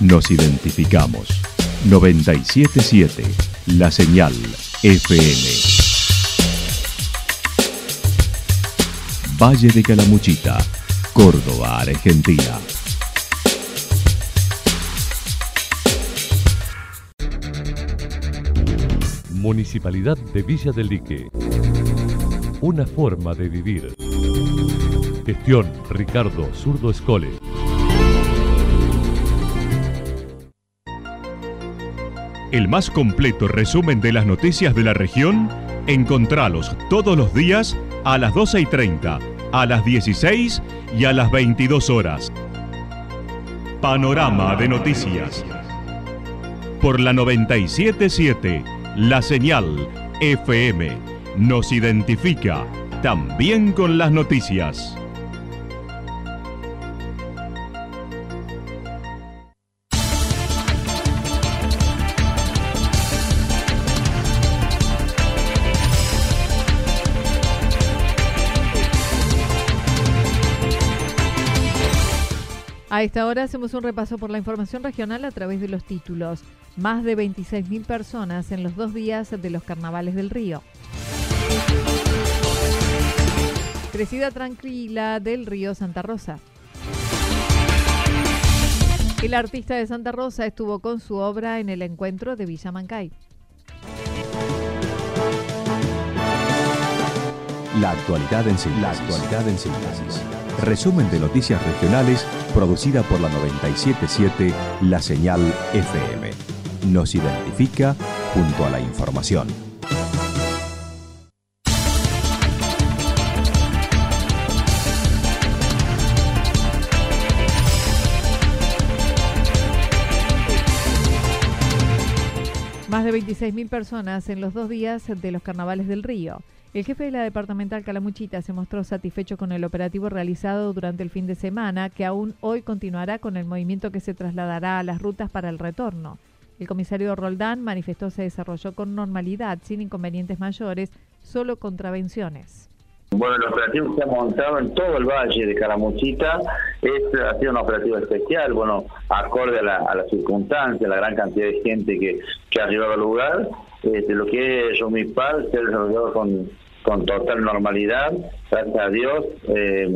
nos identificamos. 977 La Señal FM. Valle de Calamuchita, Córdoba, Argentina. Municipalidad de Villa del Lique. Una forma de vivir. Gestión Ricardo Zurdo Escole. El más completo resumen de las noticias de la región, encontralos todos los días a las 12 y 30, a las 16 y a las 22 horas. Panorama de noticias. Por la 977, la señal FM nos identifica también con las noticias. A esta hora hacemos un repaso por la información regional a través de los títulos. Más de 26.000 personas en los dos días de los carnavales del río. Crecida tranquila del río Santa Rosa. El artista de Santa Rosa estuvo con su obra en el encuentro de Villa Mancay. La actualidad en. La actualidad en síntesis. Resumen de noticias regionales producida por la 977 La Señal FM. Nos identifica junto a la información. Más de 26.000 personas en los dos días de los carnavales del río. El jefe de la departamental Calamuchita se mostró satisfecho con el operativo realizado durante el fin de semana, que aún hoy continuará con el movimiento que se trasladará a las rutas para el retorno. El comisario Roldán manifestó se desarrolló con normalidad, sin inconvenientes mayores, solo contravenciones. Bueno, el operativo que se ha montado en todo el valle de Calamuchita es, ha sido un operativo especial, bueno, acorde a la, a circunstancia, la gran cantidad de gente que, ha llegado al lugar. Este, lo que es Romipal se ha desarrollado con, con total normalidad, gracias a Dios, eh,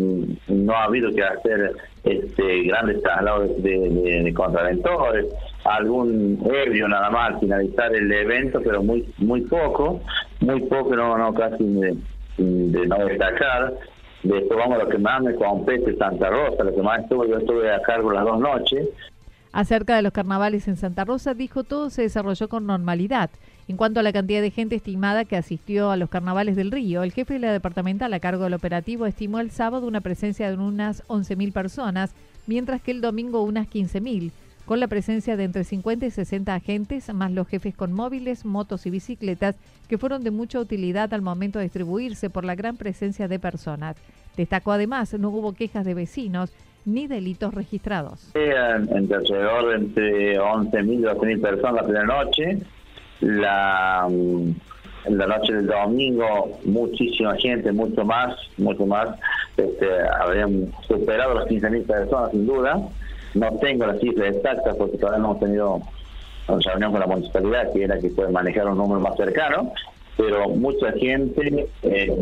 no ha habido que hacer este, grandes traslados de, de, contraventores, algún ebrio nada más al finalizar el evento, pero muy muy poco, muy poco, no, no casi de, de no destacar. Después vamos a lo que más me compete Santa Rosa, lo que más estuve, yo estuve a cargo las dos noches. Acerca de los carnavales en Santa Rosa, dijo todo se desarrolló con normalidad en cuanto a la cantidad de gente estimada que asistió a los carnavales del Río, el jefe de la departamental a cargo del operativo estimó el sábado una presencia de unas 11.000 personas, mientras que el domingo unas 15.000, con la presencia de entre 50 y 60 agentes, más los jefes con móviles, motos y bicicletas, que fueron de mucha utilidad al momento de distribuirse por la gran presencia de personas. Destacó además, no hubo quejas de vecinos ni delitos registrados. En, alrededor de entre 11.000 y 12.000 personas la primera noche, la en la noche del domingo muchísima gente, mucho más, mucho más, este, habrían superado las 15.000 personas sin duda. No tengo las cifras exactas porque todavía no hemos tenido una reunión con la municipalidad que era que puede manejar un número más cercano, pero mucha gente, eh,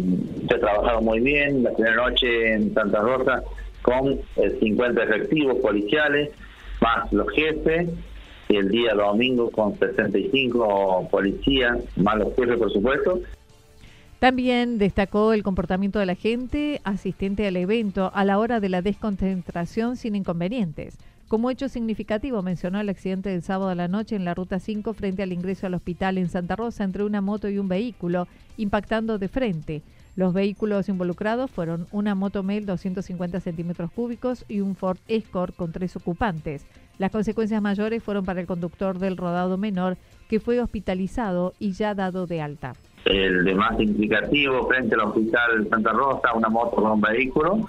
se ha trabajado muy bien, la primera noche en Santa Rosa con 50 efectivos policiales, más los jefes, y el día domingo con 65 policías, más los jefes por supuesto. También destacó el comportamiento de la gente asistente al evento a la hora de la desconcentración sin inconvenientes. Como hecho significativo mencionó el accidente del sábado a la noche en la Ruta 5 frente al ingreso al hospital en Santa Rosa entre una moto y un vehículo, impactando de frente. Los vehículos involucrados fueron una Moto Mail 250 centímetros cúbicos y un Ford Escort con tres ocupantes. Las consecuencias mayores fueron para el conductor del rodado menor, que fue hospitalizado y ya dado de alta. El de más significativo, frente al hospital Santa Rosa, una moto con un vehículo,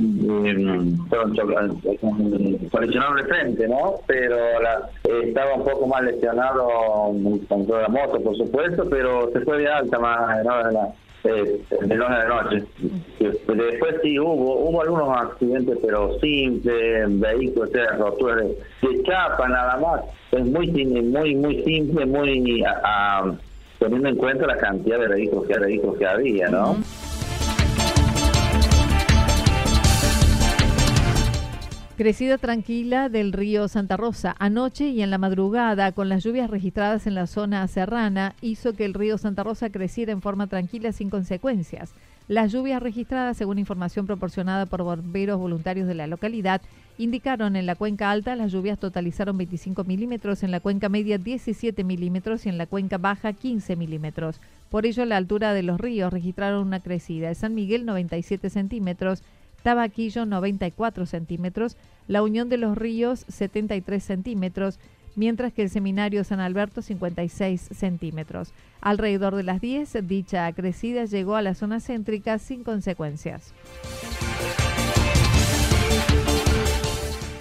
eh, fueron colisionaron de frente, ¿no? Pero estaba un poco más lesionado con toda la moto, por supuesto, pero se fue de alta más, ¿no? Eh, de noche a noche. Después sí hubo hubo algunos accidentes, pero simples, vehículos, o roturas de, chapa nada más. Es muy muy muy simple, muy teniendo en cuenta la cantidad de vehículos que, vehículos que había, ¿no? Crecida tranquila del río Santa Rosa anoche y en la madrugada, con las lluvias registradas en la zona serrana, hizo que el río Santa Rosa creciera en forma tranquila sin consecuencias. Las lluvias registradas, según información proporcionada por bomberos voluntarios de la localidad, indicaron en la cuenca alta las lluvias totalizaron 25 milímetros, en la cuenca media 17 milímetros y en la cuenca baja 15 milímetros. Por ello, la altura de los ríos registraron una crecida. de San Miguel 97 centímetros, Tabaquillo 94 centímetros, la Unión de los Ríos 73 centímetros, mientras que el Seminario San Alberto 56 centímetros. Alrededor de las 10, dicha crecida llegó a la zona céntrica sin consecuencias.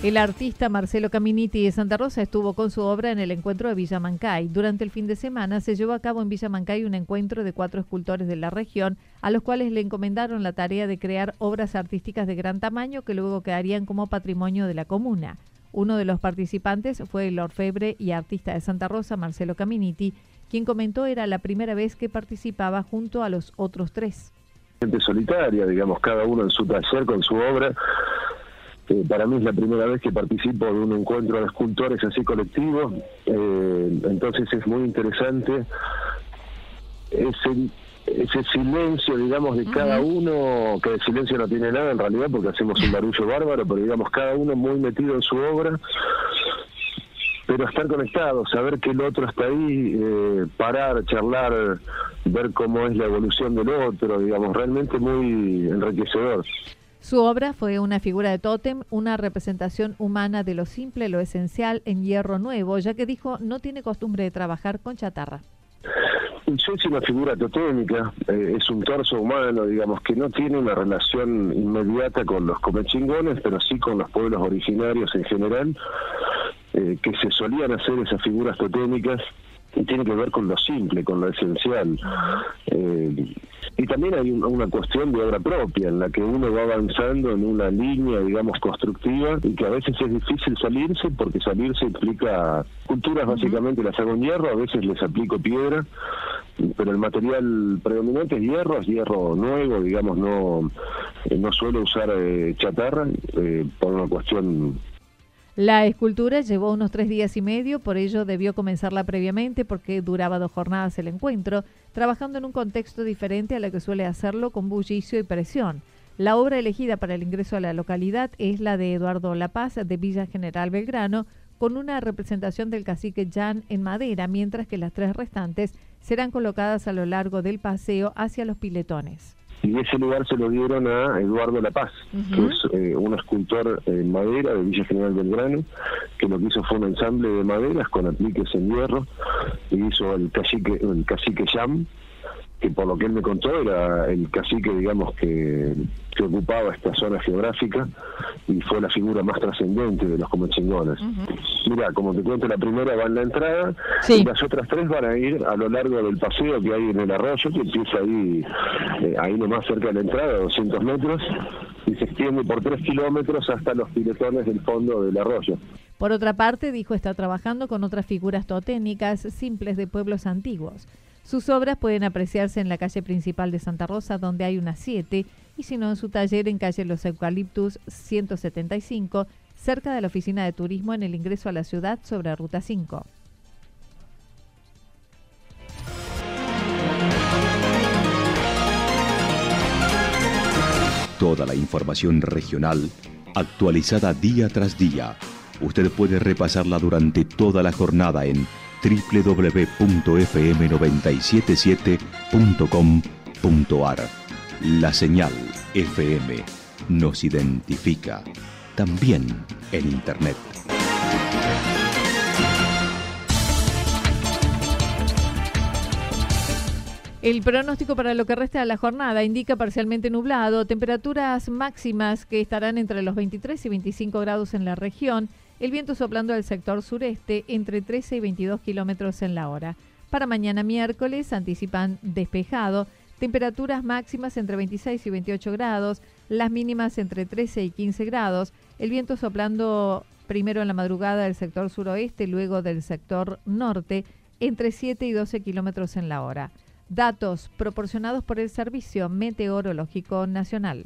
El artista Marcelo Caminiti de Santa Rosa estuvo con su obra en el encuentro de Villa Mancay. Durante el fin de semana se llevó a cabo en Villa Mancay un encuentro de cuatro escultores de la región, a los cuales le encomendaron la tarea de crear obras artísticas de gran tamaño que luego quedarían como patrimonio de la comuna. Uno de los participantes fue el orfebre y artista de Santa Rosa, Marcelo Caminiti, quien comentó era la primera vez que participaba junto a los otros tres. Gente solitaria, digamos, cada uno en su taller con su obra para mí es la primera vez que participo de un encuentro de escultores así colectivos, eh, entonces es muy interesante ese, ese silencio, digamos, de cada uno, que el silencio no tiene nada en realidad porque hacemos un barullo bárbaro, pero digamos, cada uno muy metido en su obra, pero estar conectado, saber que el otro está ahí, eh, parar, charlar, ver cómo es la evolución del otro, digamos, realmente muy enriquecedor. Su obra fue una figura de tótem, una representación humana de lo simple, lo esencial en hierro nuevo, ya que dijo no tiene costumbre de trabajar con chatarra. Es una figura totémica, eh, es un torso humano, digamos, que no tiene una relación inmediata con los comechingones, pero sí con los pueblos originarios en general, eh, que se solían hacer esas figuras totémicas y tiene que ver con lo simple, con lo esencial. Eh, y también hay una cuestión de obra propia, en la que uno va avanzando en una línea, digamos, constructiva, y que a veces es difícil salirse, porque salirse implica culturas, básicamente las hago en hierro, a veces les aplico piedra, pero el material predominante es hierro, es hierro nuevo, digamos, no, eh, no suelo usar eh, chatarra, por una cuestión la escultura llevó unos tres días y medio, por ello debió comenzarla previamente porque duraba dos jornadas el encuentro, trabajando en un contexto diferente a lo que suele hacerlo con bullicio y presión. La obra elegida para el ingreso a la localidad es la de Eduardo La Paz de Villa General Belgrano, con una representación del cacique Jan en madera, mientras que las tres restantes serán colocadas a lo largo del paseo hacia los piletones y ese lugar se lo dieron a Eduardo La Paz, que es eh, un escultor en madera de Villa General Belgrano, que lo que hizo fue un ensamble de maderas con apliques en hierro, y hizo el cacique, el cacique Yam, que por lo que él me contó era el cacique, digamos, que, que ocupaba esta zona geográfica y fue la figura más trascendente de los comechingones. Mira, como te cuento, la primera va en la entrada y las otras tres van a ir a lo largo del paseo que hay en el arroyo, que empieza ahí, eh, ahí nomás cerca de la entrada, 200 metros, y se extiende por tres kilómetros hasta los piletones del fondo del arroyo. Por otra parte, dijo, está trabajando con otras figuras toténicas simples de pueblos antiguos. Sus obras pueden apreciarse en la calle principal de Santa Rosa, donde hay unas siete, y si no en su taller en calle Los Eucaliptus 175, cerca de la oficina de turismo en el ingreso a la ciudad sobre Ruta 5. Toda la información regional actualizada día tras día. Usted puede repasarla durante toda la jornada en www.fm977.com.ar. La señal FM nos identifica también en Internet. El pronóstico para lo que resta de la jornada indica parcialmente nublado, temperaturas máximas que estarán entre los 23 y 25 grados en la región el viento soplando al sector sureste entre 13 y 22 kilómetros en la hora. Para mañana miércoles anticipan despejado, Temperaturas máximas entre 26 y 28 grados, las mínimas entre 13 y 15 grados. El viento soplando primero en la madrugada del sector suroeste, luego del sector norte, entre 7 y 12 kilómetros en la hora. Datos proporcionados por el Servicio Meteorológico Nacional.